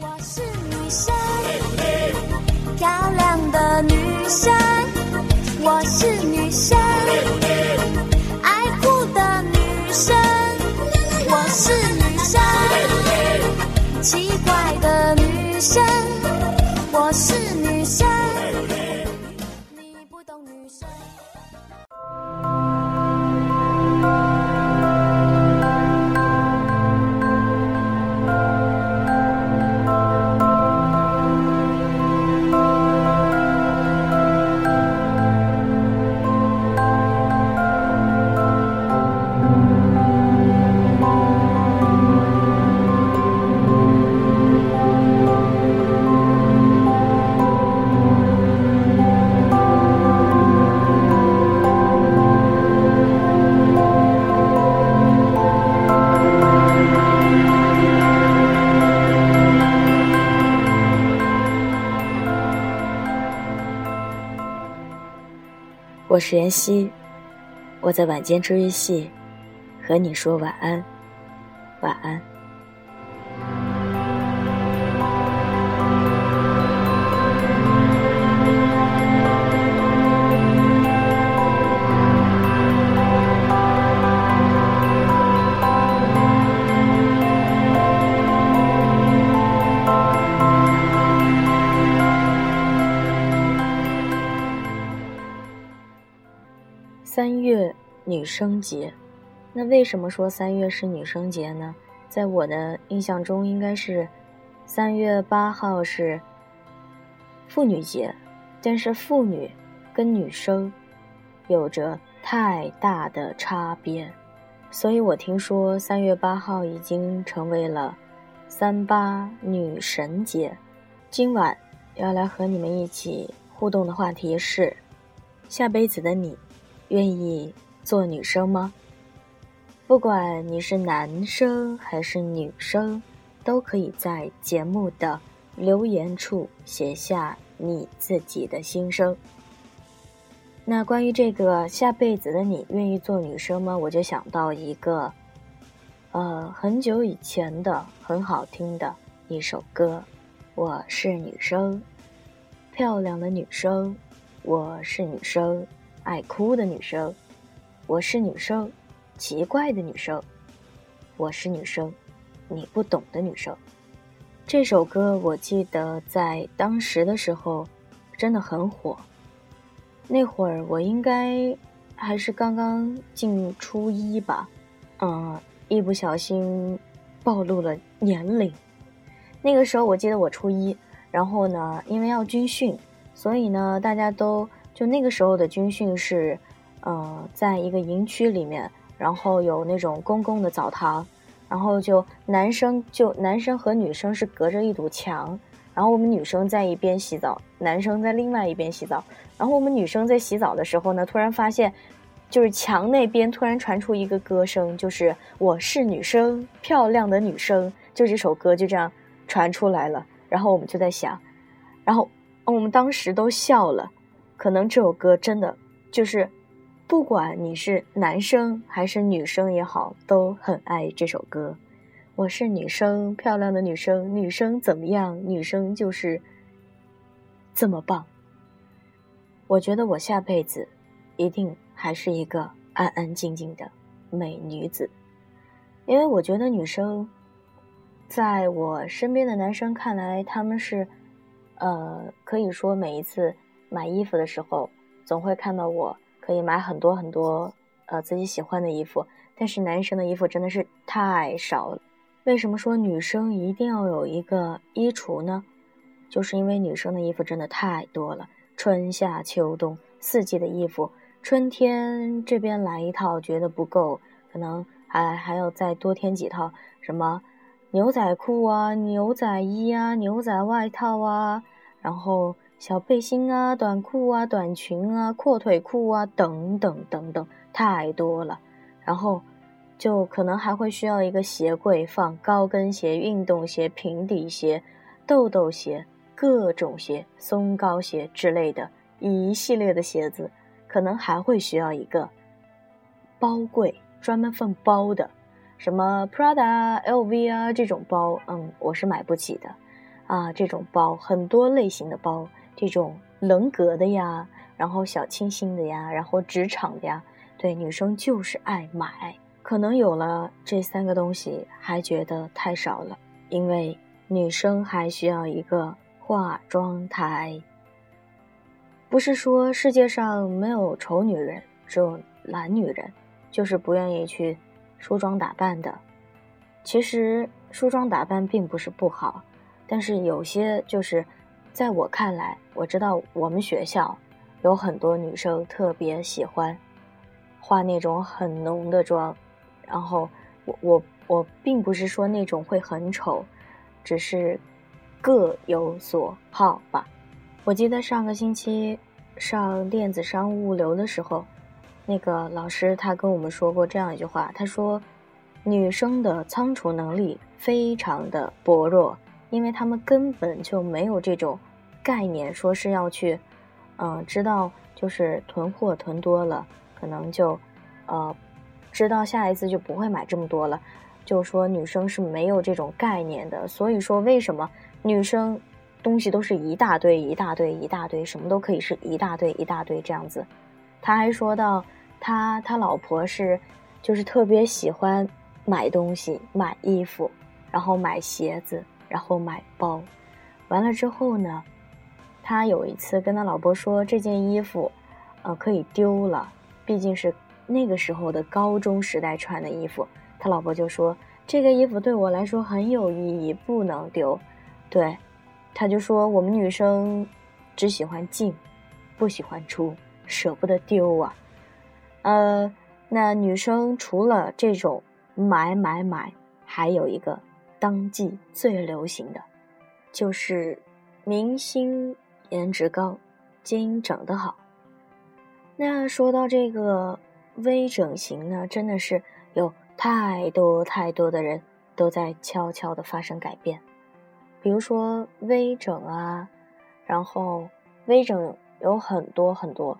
我是女生，漂亮的女生。我是女生，爱哭的女生。我是女生，奇怪的女生。我是妍希，我在晚间治愈系和你说晚安，女生节，那为什么说三月是女生节呢？在我的印象中，应该是三月八号是妇女节，但是妇女跟女生有着太大的差别，所以我听说三月八号已经成为了三八女神节。今晚要来和你们一起互动的话题是：下辈子的你。愿意做女生吗？不管你是男生还是女生，都可以在节目的留言处写下你自己的心声。那关于这个下辈子的你愿意做女生吗？我就想到一个，呃，很久以前的很好听的一首歌。我是女生，漂亮的女生，我是女生。爱哭的女生，我是女生；奇怪的女生，我是女生；你不懂的女生。这首歌我记得在当时的时候真的很火。那会儿我应该还是刚刚进初一吧，嗯，一不小心暴露了年龄。那个时候我记得我初一，然后呢，因为要军训，所以呢，大家都。就那个时候的军训是，呃，在一个营区里面，然后有那种公共的澡堂，然后就男生就男生和女生是隔着一堵墙，然后我们女生在一边洗澡，男生在另外一边洗澡，然后我们女生在洗澡的时候呢，突然发现，就是墙那边突然传出一个歌声，就是我是女生，漂亮的女生，就这首歌就这样传出来了，然后我们就在想，然后我们当时都笑了。可能这首歌真的就是，不管你是男生还是女生也好，都很爱这首歌。我是女生，漂亮的女生，女生怎么样？女生就是这么棒。我觉得我下辈子一定还是一个安安静静的美女子，因为我觉得女生，在我身边的男生看来，他们是，呃，可以说每一次。买衣服的时候，总会看到我可以买很多很多，呃，自己喜欢的衣服。但是男生的衣服真的是太少了。为什么说女生一定要有一个衣橱呢？就是因为女生的衣服真的太多了，春夏秋冬四季的衣服。春天这边来一套觉得不够，可能还还要再多添几套，什么牛仔裤啊、牛仔衣啊、牛仔外套啊，然后。小背心啊，短裤啊，短裙啊，阔腿裤啊，等等等等，太多了。然后，就可能还会需要一个鞋柜，放高跟鞋、运动鞋、平底鞋、豆豆鞋、各种鞋、松糕鞋之类的一系列的鞋子。可能还会需要一个包柜，专门放包的，什么 Prada、LV 啊这种包，嗯，我是买不起的。啊，这种包很多类型的包，这种棱格的呀，然后小清新的呀，然后职场的呀，对，女生就是爱买。可能有了这三个东西，还觉得太少了，因为女生还需要一个化妆台。不是说世界上没有丑女人，只有懒女人，就是不愿意去梳妆打扮的。其实梳妆打扮并不是不好。但是有些就是，在我看来，我知道我们学校有很多女生特别喜欢化那种很浓的妆，然后我我我并不是说那种会很丑，只是各有所好吧。我记得上个星期上电子商务物流的时候，那个老师他跟我们说过这样一句话，他说女生的仓储能力非常的薄弱。因为他们根本就没有这种概念，说是要去，嗯，知道就是囤货囤多了，可能就，呃，知道下一次就不会买这么多了。就说女生是没有这种概念的，所以说为什么女生东西都是一大堆一大堆一大堆，什么都可以是一大堆一大堆这样子。他还说到，他他老婆是，就是特别喜欢买东西，买衣服，然后买鞋子。然后买包，完了之后呢，他有一次跟他老婆说这件衣服，呃，可以丢了，毕竟是那个时候的高中时代穿的衣服。他老婆就说这个衣服对我来说很有意义，不能丢。对，他就说我们女生只喜欢进，不喜欢出，舍不得丢啊。呃，那女生除了这种买买买，还有一个。当季最流行的，就是明星颜值高，基因整得好。那说到这个微整形呢，真的是有太多太多的人都在悄悄的发生改变。比如说微整啊，然后微整有很多很多，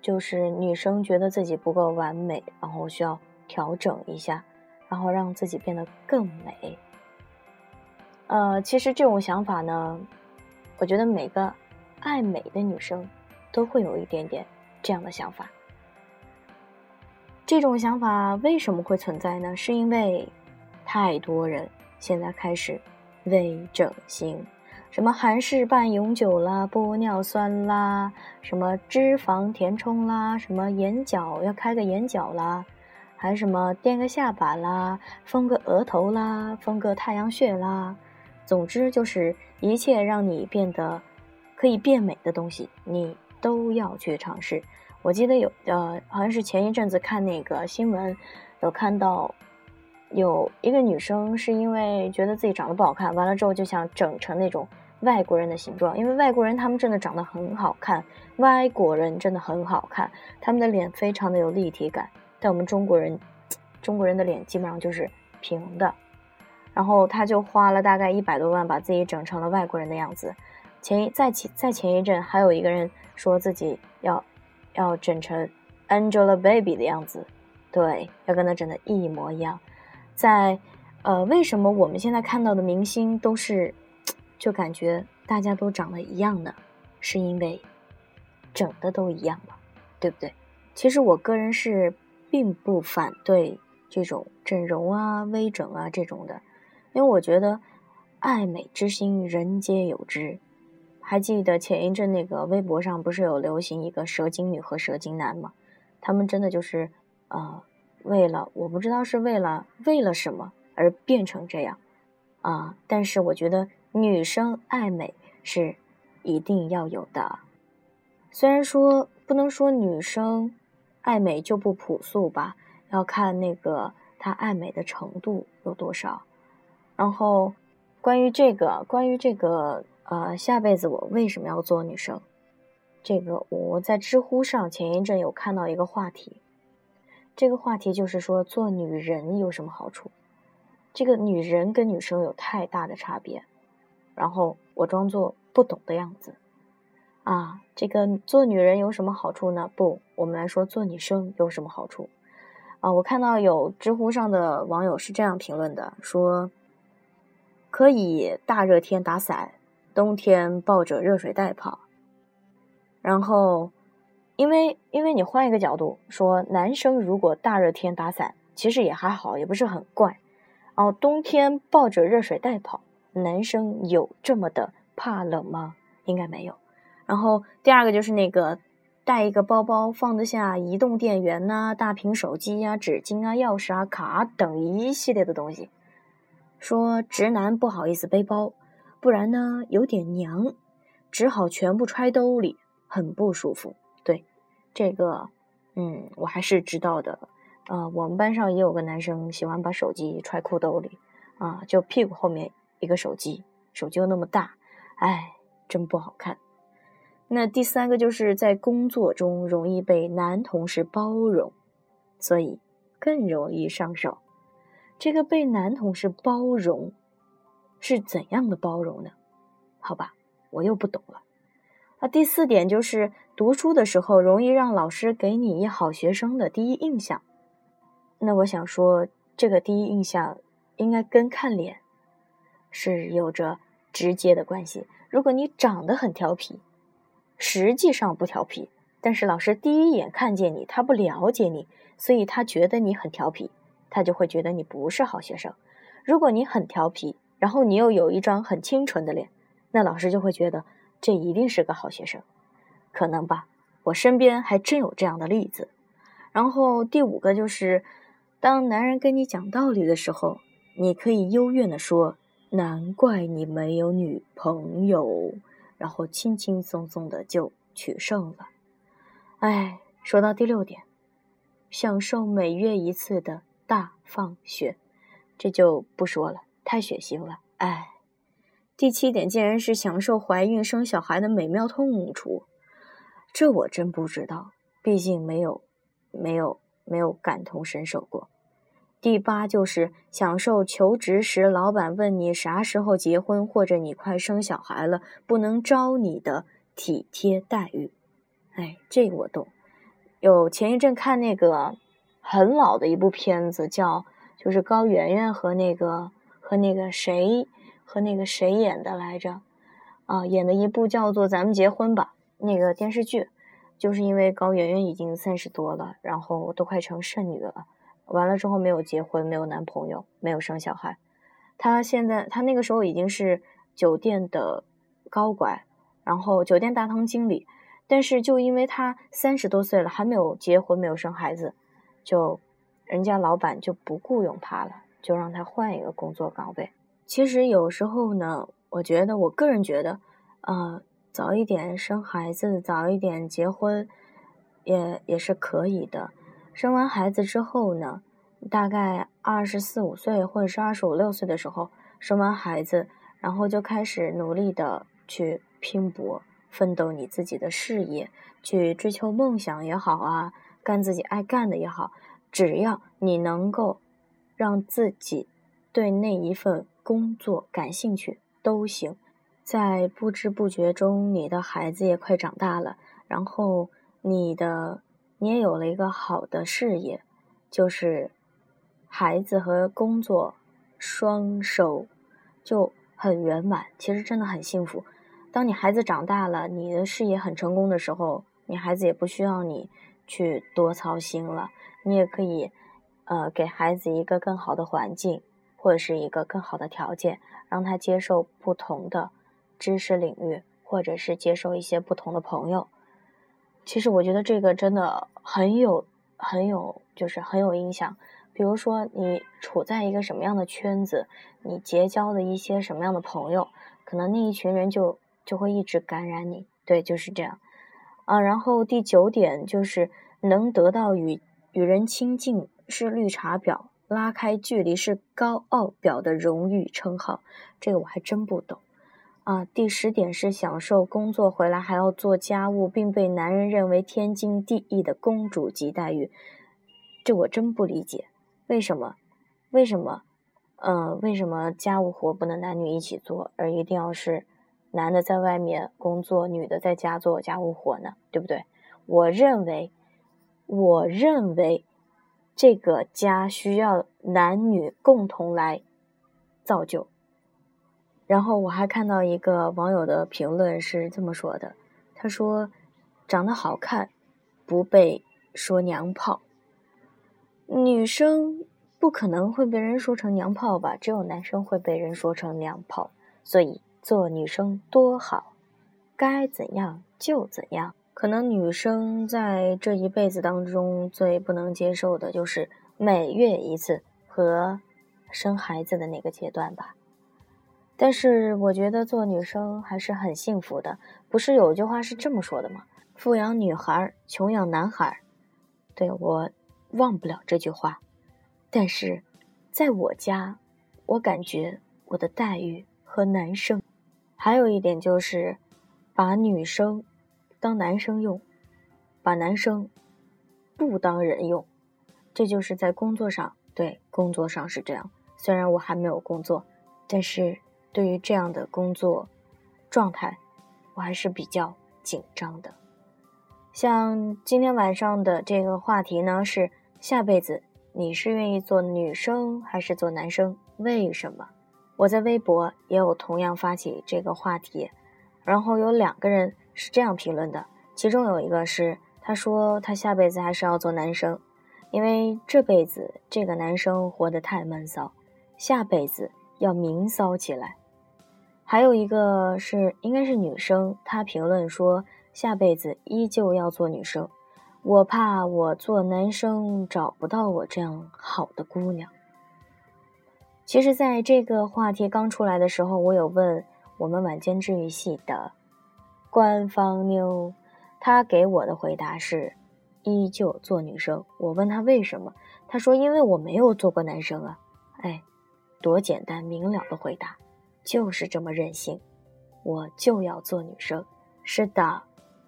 就是女生觉得自己不够完美，然后需要调整一下，然后让自己变得更美。呃，其实这种想法呢，我觉得每个爱美的女生都会有一点点这样的想法。这种想法为什么会存在呢？是因为太多人现在开始微整形，什么韩式半永久啦、玻尿酸啦、什么脂肪填充啦、什么眼角要开个眼角啦，还什么垫个下巴啦、丰个额头啦、丰个太阳穴啦。总之就是一切让你变得可以变美的东西，你都要去尝试。我记得有呃，好像是前一阵子看那个新闻，有看到有一个女生是因为觉得自己长得不好看，完了之后就想整成那种外国人的形状，因为外国人他们真的长得很好看，外国人真的很好看，他们的脸非常的有立体感，但我们中国人，中国人的脸基本上就是平的。然后他就花了大概一百多万，把自己整成了外国人的样子。前一再前再前一阵，还有一个人说自己要要整成 Angelababy 的样子，对，要跟他整的一模一样。在呃，为什么我们现在看到的明星都是就感觉大家都长得一样呢？是因为整的都一样了，对不对？其实我个人是并不反对这种整容啊、微整啊这种的。因为我觉得，爱美之心人皆有之。还记得前一阵那个微博上不是有流行一个蛇精女和蛇精男吗？他们真的就是，呃，为了我不知道是为了为了什么而变成这样，啊！但是我觉得女生爱美是一定要有的。虽然说不能说女生爱美就不朴素吧，要看那个她爱美的程度有多少。然后，关于这个，关于这个，呃，下辈子我为什么要做女生？这个我在知乎上前一阵有看到一个话题，这个话题就是说做女人有什么好处？这个女人跟女生有太大的差别。然后我装作不懂的样子，啊，这个做女人有什么好处呢？不，我们来说做女生有什么好处？啊，我看到有知乎上的网友是这样评论的，说。可以大热天打伞，冬天抱着热水袋跑。然后，因为因为你换一个角度说，男生如果大热天打伞，其实也还好，也不是很怪。然后冬天抱着热水袋跑，男生有这么的怕冷吗？应该没有。然后第二个就是那个带一个包包放得下移动电源呐、大屏手机呀、纸巾啊、钥匙啊、卡等一系列的东西。说直男不好意思背包，不然呢有点娘，只好全部揣兜里，很不舒服。对，这个，嗯，我还是知道的。啊，我们班上也有个男生喜欢把手机揣裤兜里，啊，就屁股后面一个手机，手机又那么大，哎，真不好看。那第三个就是在工作中容易被男同事包容，所以更容易上手。这个被男同事包容是怎样的包容呢？好吧，我又不懂了。那第四点就是读书的时候容易让老师给你一好学生的第一印象。那我想说，这个第一印象应该跟看脸是有着直接的关系。如果你长得很调皮，实际上不调皮，但是老师第一眼看见你，他不了解你，所以他觉得你很调皮，他就会觉得你不是好学生。如果你很调皮，然后你又有一张很清纯的脸，那老师就会觉得这一定是个好学生，可能吧？我身边还真有这样的例子。然后第五个就是。当男人跟你讲道理的时候，你可以幽怨的说：“难怪你没有女朋友。”然后轻轻松松的就取胜了。哎，说到第六点，享受每月一次的大放血，这就不说了，太血腥了。哎，第七点竟然是享受怀孕生小孩的美妙痛楚，这我真不知道，毕竟没有，没有。没有感同身受过。第八就是享受求职时老板问你啥时候结婚，或者你快生小孩了不能招你的体贴待遇。哎，这个我懂。有前一阵看那个很老的一部片子，叫就是高圆圆和那个和那个谁和那个谁演的来着？啊，演的一部叫做《咱们结婚吧》那个电视剧。就是因为高圆圆已经三十多了，然后都快成剩女了，完了之后没有结婚，没有男朋友，没有生小孩。她现在，她那个时候已经是酒店的高管，然后酒店大堂经理。但是就因为她三十多岁了，还没有结婚，没有生孩子，就人家老板就不雇佣他了，就让他换一个工作岗位。其实有时候呢，我觉得，我个人觉得，呃。早一点生孩子，早一点结婚，也也是可以的。生完孩子之后呢，大概二十四五岁或者是二十五六岁的时候，生完孩子，然后就开始努力的去拼搏、奋斗你自己的事业，去追求梦想也好啊，干自己爱干的也好，只要你能够让自己对那一份工作感兴趣，都行。在不知不觉中，你的孩子也快长大了，然后你的你也有了一个好的事业，就是孩子和工作双收，就很圆满。其实真的很幸福。当你孩子长大了，你的事业很成功的时候，你孩子也不需要你去多操心了，你也可以呃给孩子一个更好的环境，或者是一个更好的条件，让他接受不同的。知识领域，或者是接受一些不同的朋友，其实我觉得这个真的很有、很有，就是很有影响。比如说，你处在一个什么样的圈子，你结交的一些什么样的朋友，可能那一群人就就会一直感染你。对，就是这样。啊，然后第九点就是能得到与与人亲近是绿茶婊，拉开距离是高傲婊的荣誉称号，这个我还真不懂。啊，第十点是享受工作回来还要做家务，并被男人认为天经地义的公主级待遇，这我真不理解，为什么？为什么？嗯，为什么家务活不能男女一起做，而一定要是男的在外面工作，女的在家做家务活呢？对不对？我认为，我认为这个家需要男女共同来造就。然后我还看到一个网友的评论是这么说的：“他说，长得好看，不被说娘炮。女生不可能会被人说成娘炮吧？只有男生会被人说成娘炮。所以做女生多好，该怎样就怎样。可能女生在这一辈子当中最不能接受的就是每月一次和生孩子的那个阶段吧。”但是我觉得做女生还是很幸福的，不是有句话是这么说的吗？富养女孩，穷养男孩。对我忘不了这句话，但是在我家，我感觉我的待遇和男生，还有一点就是把女生当男生用，把男生不当人用，这就是在工作上，对工作上是这样。虽然我还没有工作，但是。对于这样的工作状态，我还是比较紧张的。像今天晚上的这个话题呢，是下辈子你是愿意做女生还是做男生？为什么？我在微博也有同样发起这个话题，然后有两个人是这样评论的，其中有一个是他说他下辈子还是要做男生，因为这辈子这个男生活得太闷骚，下辈子要明骚起来。还有一个是应该是女生，她评论说下辈子依旧要做女生，我怕我做男生找不到我这样好的姑娘。其实，在这个话题刚出来的时候，我有问我们晚间治愈系的官方妞，她给我的回答是依旧做女生。我问她为什么，她说因为我没有做过男生啊。哎，多简单明了的回答。就是这么任性，我就要做女生。是的，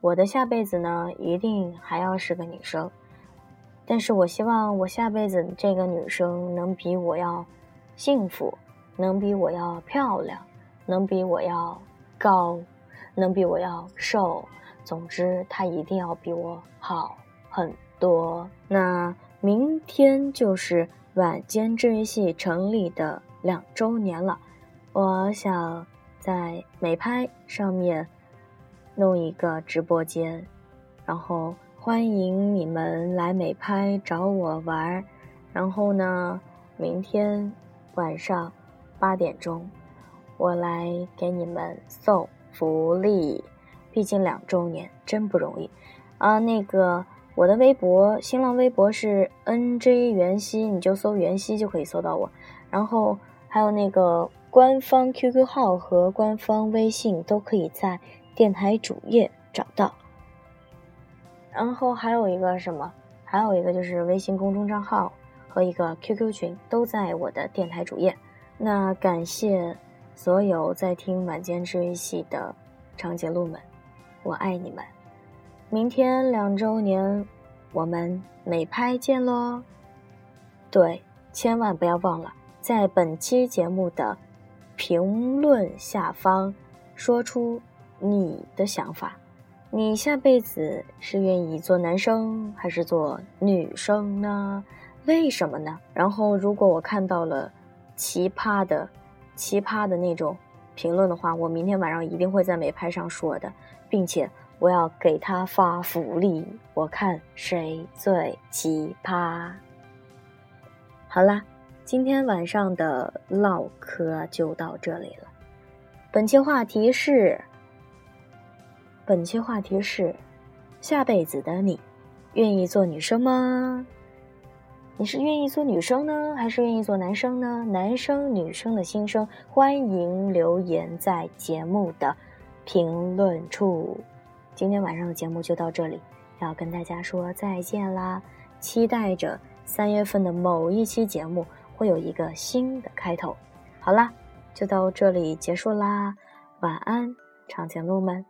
我的下辈子呢，一定还要是个女生。但是我希望我下辈子这个女生能比我要幸福，能比我要漂亮，能比我要高，能比我要瘦。总之，她一定要比我好很多。那明天就是晚间治愈系成立的两周年了。我想在美拍上面弄一个直播间，然后欢迎你们来美拍找我玩。然后呢，明天晚上八点钟，我来给你们送福利。毕竟两周年真不容易啊！那个我的微博、新浪微博是 nj 袁熙，你就搜袁熙就可以搜到我。然后还有那个。官方 QQ 号和官方微信都可以在电台主页找到，然后还有一个什么？还有一个就是微信公众账号和一个 QQ 群都在我的电台主页。那感谢所有在听晚间治愈系的长颈鹿们，我爱你们！明天两周年，我们美拍见喽！对，千万不要忘了在本期节目的。评论下方说出你的想法，你下辈子是愿意做男生还是做女生呢？为什么呢？然后，如果我看到了奇葩的、奇葩的那种评论的话，我明天晚上一定会在美拍上说的，并且我要给他发福利，我看谁最奇葩。好啦。今天晚上的唠嗑就到这里了。本期话题是，本期话题是，下辈子的你，愿意做女生吗？你是愿意做女生呢，还是愿意做男生呢？男生女生的心声，欢迎留言在节目的评论处。今天晚上的节目就到这里，要跟大家说再见啦！期待着三月份的某一期节目。会有一个新的开头。好啦，就到这里结束啦，晚安，长颈鹿们。